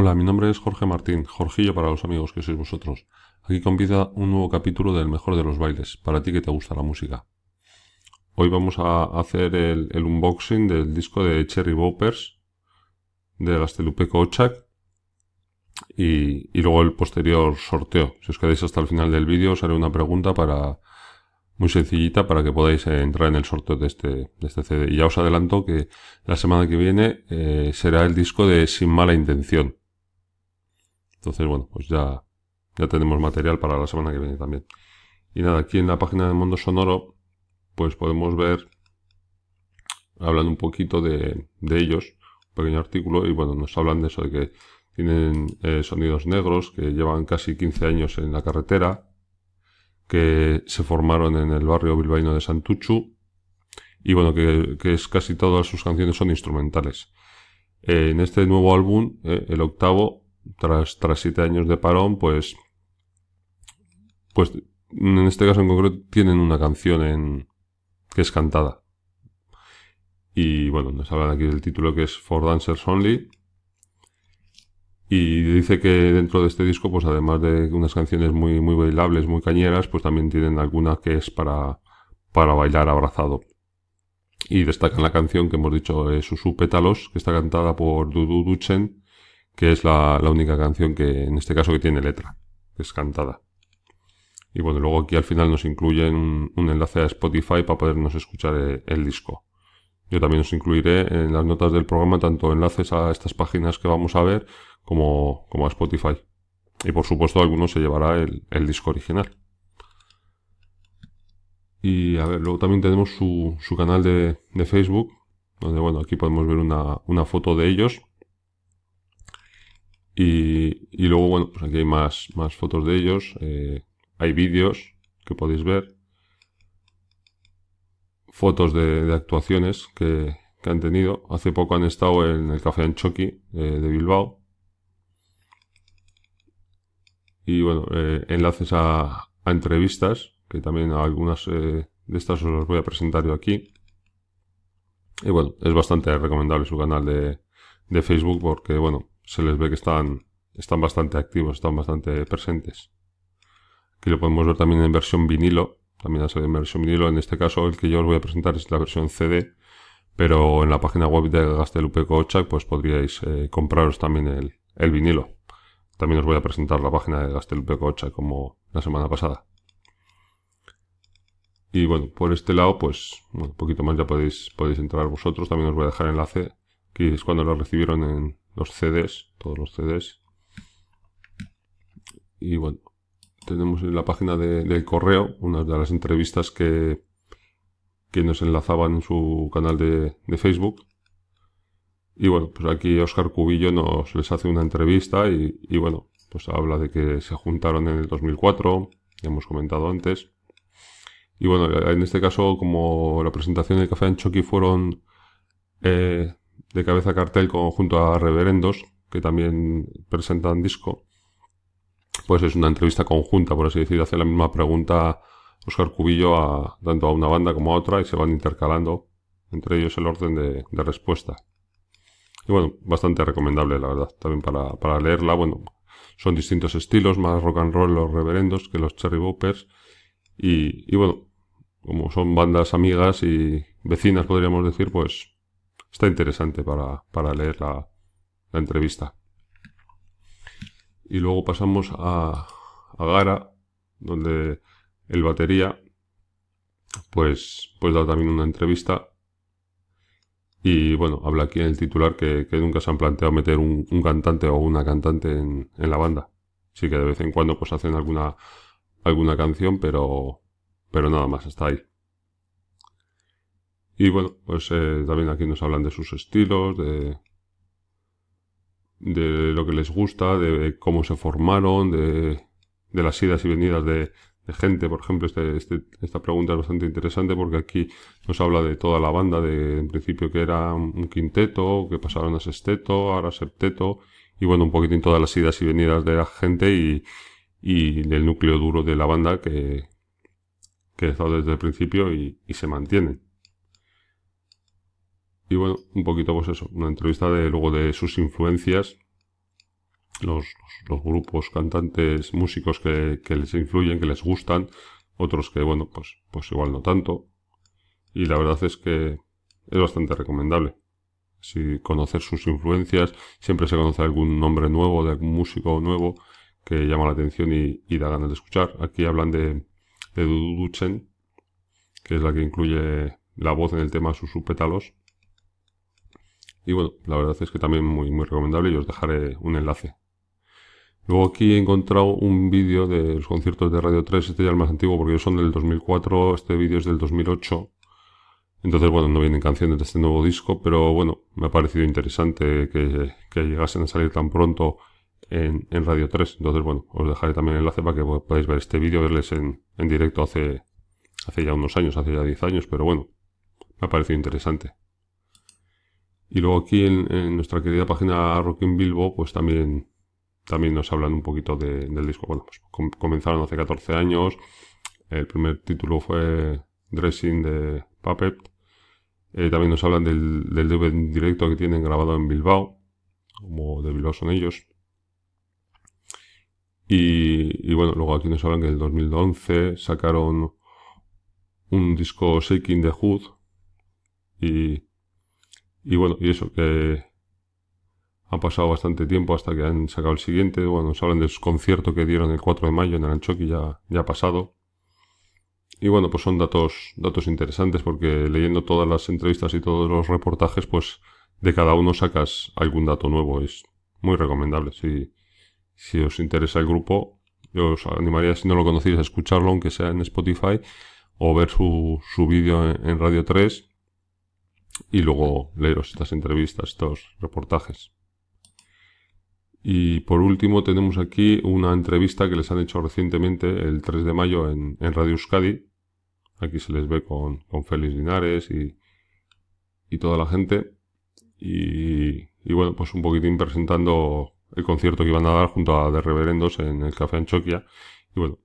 Hola, mi nombre es Jorge Martín, Jorgillo para los amigos que sois vosotros. Aquí comienza un nuevo capítulo del mejor de los bailes, para ti que te gusta la música. Hoy vamos a hacer el, unboxing del disco de Cherry Boppers de Gastelupe Ochak y, y, luego el posterior sorteo. Si os quedáis hasta el final del vídeo os haré una pregunta para muy sencillita para que podáis eh, entrar en el sorteo de este, de este CD. Y ya os adelanto que la semana que viene eh, será el disco de Sin Mala Intención. Entonces, bueno, pues ya, ya tenemos material para la semana que viene también. Y nada, aquí en la página de Mundo Sonoro, pues podemos ver, hablando un poquito de, de ellos, un pequeño artículo, y bueno, nos hablan de eso, de que tienen eh, sonidos negros, que llevan casi 15 años en la carretera, que se formaron en el barrio bilbaíno de Santuchu y bueno, que, es casi todas sus canciones son instrumentales. Eh, en este nuevo álbum, eh, el octavo, tras, tras siete años de parón, pues, pues en este caso en concreto tienen una canción en, que es cantada. Y bueno, nos hablan aquí del título que es For Dancers Only. Y dice que dentro de este disco, pues además de unas canciones muy, muy bailables, muy cañeras, pues también tienen alguna que es para, para bailar abrazado. Y destacan la canción que hemos dicho, es Susu Pétalos, que está cantada por Dudu Duchen, que es la, única canción que, en este caso, que tiene letra, que es cantada. Y bueno, luego aquí al final nos incluyen un, enlace a Spotify para podernos escuchar el, el disco. Yo también os incluiré en las notas del programa tanto enlaces a estas páginas que vamos a ver como, como a Spotify. Y por supuesto alguno se llevará el, disco original. Y a ver, luego también tenemos su, su canal de, de, Facebook, donde bueno, aquí podemos ver una, una foto de ellos. Y, luego, bueno, pues aquí hay más, más fotos de ellos. Eh, hay vídeos que podéis ver. Fotos de, actuaciones que, que, han tenido. Hace poco han estado en el Café Anchoqui eh, de Bilbao y bueno, eh, enlaces a, entrevistas, que también algunas de estas os las voy a presentar yo aquí. Y bueno, es bastante recomendable su canal de, de Facebook porque bueno, se les ve que están, están bastante activos, están bastante presentes. Aquí lo podemos ver también en versión vinilo, también ha salido en versión vinilo, en este caso el que yo os voy a presentar es la versión CD, pero en la página web de Gastelupe Cochac pues podríais eh, compraros también el, el vinilo. También os voy a presentar la página de Gastelpecocha como la semana pasada. Y bueno, por este lado, pues un poquito más ya podéis, podéis entrar vosotros. También os voy a dejar enlace, que es cuando lo recibieron en los CDs, todos los CDs. Y bueno, tenemos en la página del correo unas de las entrevistas que, que nos enlazaban en su canal de, de Facebook. Y bueno, pues aquí Oscar Cubillo nos les hace una entrevista y, bueno, pues habla de que se juntaron en el 2004, ya hemos comentado antes. Y bueno, en este caso, como la presentación del Café Anchoqui fueron eh, de cabeza cartel junto a Reverendos, que también presentan disco, pues es una entrevista conjunta, por así decir, hace la misma pregunta Oscar Cubillo a, tanto a una banda como a otra y se van intercalando entre ellos el orden de respuesta. Y bueno, bastante recomendable, la verdad, también para, para leerla. Bueno, son distintos estilos, más rock and roll los reverendos que los cherry boppers. Y, y bueno, como son bandas amigas y vecinas, podríamos decir, pues está interesante para, para leer la, la entrevista. Y luego pasamos a, a Gara, donde el batería pues, pues da también una entrevista y bueno, habla aquí en el titular que, nunca se han planteado meter un, cantante o una cantante en, la banda. Sí que de vez en cuando pues hacen alguna, alguna canción, pero, pero nada más, hasta ahí. Y bueno, pues eh, también aquí nos hablan de sus estilos, de, de lo que les gusta, de cómo se formaron, de, de las idas y venidas de, gente. Por ejemplo, este, este, esta pregunta es bastante interesante porque aquí nos habla de toda la banda, de en principio que era un quinteto, que pasaron a sexteto, ahora septeto, y bueno, un poquitín todas las idas y venidas de la gente y, y del núcleo duro de la banda que, que estado desde el principio y, y se mantiene. Y bueno, un poquito pues eso, una entrevista de luego de sus influencias los, los, grupos, cantantes, músicos que, que, les influyen, que les gustan, otros que, bueno, pues, pues igual no tanto. Y la verdad es que es bastante recomendable. Si conocer sus influencias, siempre se conoce algún nombre nuevo, de algún músico nuevo que llama la atención y, da ganas de escuchar. Aquí hablan de, de Dudu Chen, que es la que incluye la voz en el tema Susupétalos. Y bueno, la verdad es que también muy, muy recomendable y os dejaré un enlace. Luego aquí he encontrado un vídeo de los conciertos de Radio 3, este ya es el más antiguo porque son del 2004, este vídeo es del 2008. Entonces, bueno, no vienen canciones de este nuevo disco, pero bueno, me ha parecido interesante que, llegasen a salir tan pronto en, Radio 3. Entonces, bueno, os dejaré también el enlace para que podáis ver este vídeo, verles en, en directo hace, hace ya unos años, hace ya 10 años, pero bueno, me ha parecido interesante. Y luego aquí en, nuestra querida página Rockin' Bilbo, pues también, también nos hablan un poquito del disco. Bueno, pues comenzaron hace 14 años. El primer título fue Dressing de Puppet. Eh, también nos hablan del, del DVD directo que tienen grabado en Bilbao, como de Bilbao son ellos. Y, bueno, luego aquí nos hablan que en el 2011 sacaron un disco Shaking the Hood y y bueno, y eso, que ha pasado bastante tiempo hasta que han sacado el siguiente. Bueno, nos hablan del concierto que dieron el 4 de mayo en Aranchoqui, ya, ya ha pasado. Y bueno, pues son datos, datos interesantes porque leyendo todas las entrevistas y todos los reportajes, pues de cada uno sacas algún dato nuevo. Es muy recomendable. Si, si os interesa el grupo, yo os animaría, si no lo conocéis, a escucharlo, aunque sea en Spotify, o ver su, su vídeo en Radio 3 y luego leeros estas entrevistas, estos reportajes. Y por último tenemos aquí una entrevista que les han hecho recientemente, el 3 de mayo, en, Radio Euskadi. Aquí se les ve con, con Félix Linares y, y toda la gente. Y, y, bueno, pues un poquitín presentando el concierto que iban a dar junto a The Reverendos en el Café Anchoquia. Y bueno,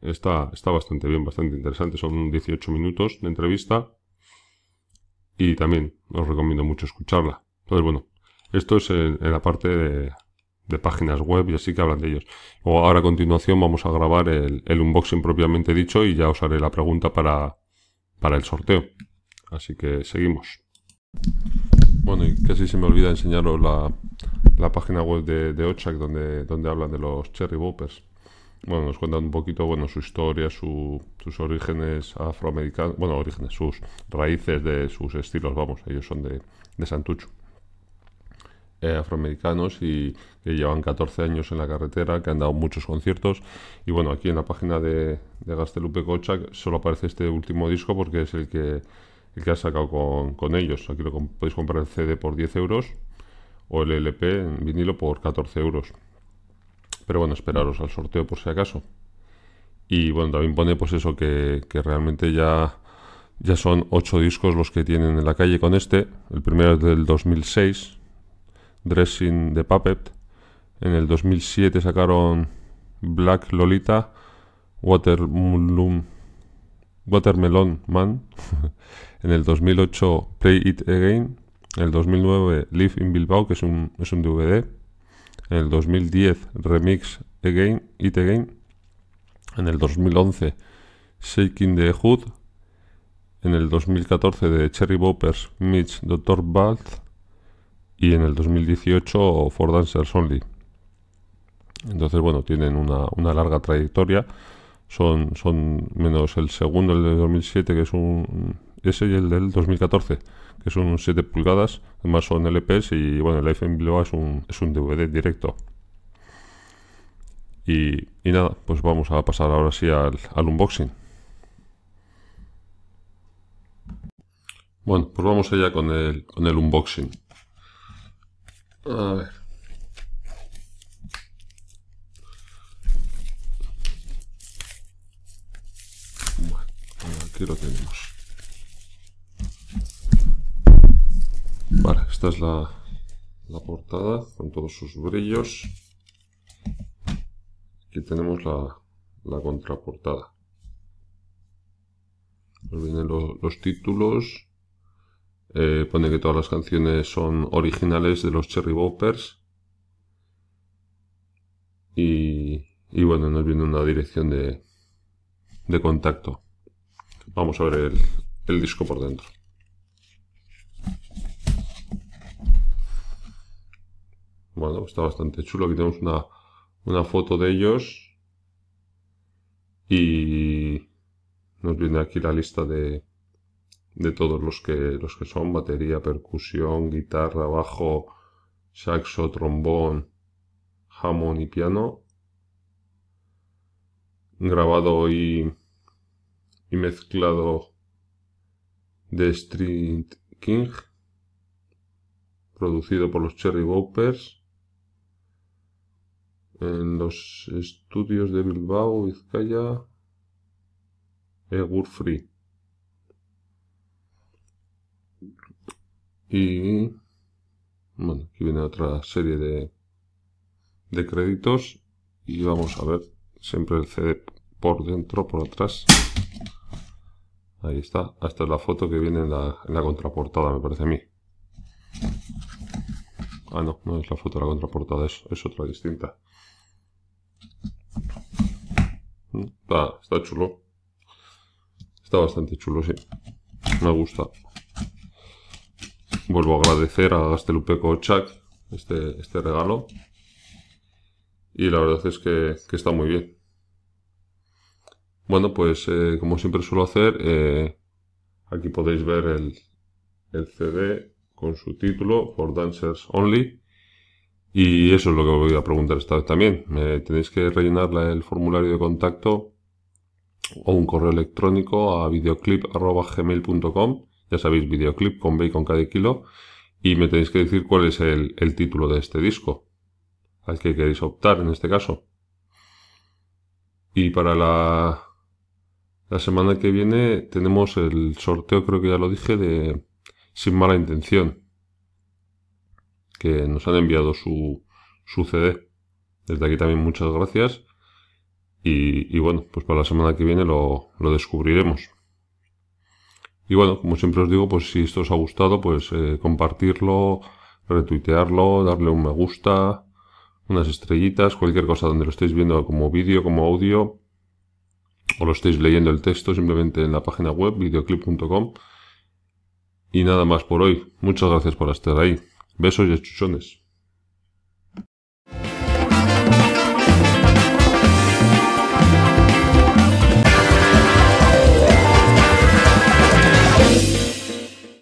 está, está bastante bien, bastante interesante. Son 18 minutos de entrevista y también os recomiendo mucho escucharla. Entonces, bueno, esto es en, la parte de, páginas web y así que hablan de ellos. O ahora a continuación vamos a grabar el, unboxing propiamente dicho y ya os haré la pregunta para, para el sorteo. Así que seguimos. Bueno, y casi se me olvida enseñaros la, la página web de, de Ochak donde, donde hablan de los Cherry Boppers bueno, nos cuentan un poquito, bueno, su historia, sus orígenes afroamericanos, bueno, orígenes, sus raíces de sus estilos, vamos, ellos son de, de Santucho. Eh, afroamericanos y que llevan 14 años en la carretera, que han dado muchos conciertos. Y bueno, aquí en la página de, de Gastelupe Cocha solo aparece este último disco porque es el que, el que ha sacado con, con ellos. Aquí lo podéis comprar el CD por 10 euros o el LP en vinilo por 14 euros. Pero bueno, esperaros al sorteo por si acaso. Y bueno, también pone pues eso, que, realmente ya, ya son ocho discos los que tienen en la calle con este. El primero es del 2006, Dressing the Puppet. En el 2007 sacaron Black Lolita, Watermelon, Watermelon Man. en el 2008 Play It Again. En el 2009 Live in Bilbao, que es un, es un DVD. En el 2010 Remix Again, It Again. En el 2011 Shaking the Hood. En el 2014 de Cherry Boppers Mitch Dr. Bath. Y en el 2018 For Dancers Only. Entonces, bueno, tienen una, una larga trayectoria. Son, son menos el segundo, el de 2007, que es un... Ese y el del 2014 que son 7 pulgadas, además son LPs y bueno, el iPhone Blue es un, es un DVD directo. Y, y, nada, pues vamos a pasar ahora sí al, al unboxing. Bueno, pues vamos allá con el, con el unboxing. A ver. Bueno, aquí lo tenemos. Esta es la, portada con todos sus brillos. Aquí tenemos la, contraportada. Nos vienen los títulos. Eh, pone que todas las canciones son originales de los Cherry Boppers. y, y bueno, nos viene una dirección de, contacto. Vamos a ver el disco por dentro. Bueno, está bastante chulo. Aquí tenemos una, una foto de ellos. Y nos viene aquí la lista de, de todos los que, los que son batería, percusión, guitarra, bajo, saxo, trombón, jamón y piano. Grabado y, y mezclado de Street King, producido por los Cherry Boppers en los estudios de Bilbao, Vizcaya, Egur Free. Y bueno, aquí viene otra serie de, de créditos y vamos a ver siempre el CD por dentro, por atrás. Ahí está. Esta es la foto que viene en la, contraportada, me parece a mí. Ah, no, no es la foto de la contraportada, es otra distinta. Está, chulo. Está bastante chulo, sí. Me gusta. Vuelvo a agradecer a Gastelupeco Chuck este, este regalo. Y la verdad es que, está muy bien. Bueno, pues eh, como siempre suelo hacer, eh, aquí podéis ver el, el CD con su título, For Dancers Only. Y eso es lo que voy a preguntar esta vez también. Me tenéis que rellenar el formulario de contacto o un correo electrónico a videoclip.gmail.com. Ya sabéis, videoclip con B con cada kilo. Y me tenéis que decir cuál es el, el título de este disco al que queréis optar en este caso. Y para la, la semana que viene tenemos el sorteo, creo que ya lo dije, de Sin Mala Intención que nos han enviado su, su CD. Desde aquí también muchas gracias. Y, bueno, pues para la semana que viene lo, lo, descubriremos. Y bueno, como siempre os digo, pues si esto os ha gustado, pues eh, compartirlo, retuitearlo, darle un me gusta, unas estrellitas, cualquier cosa donde lo estéis viendo como vídeo, como audio, o lo estéis leyendo el texto simplemente en la página web videoclip.com. Y nada más por hoy. Muchas gracias por estar ahí. Besos y achuchones.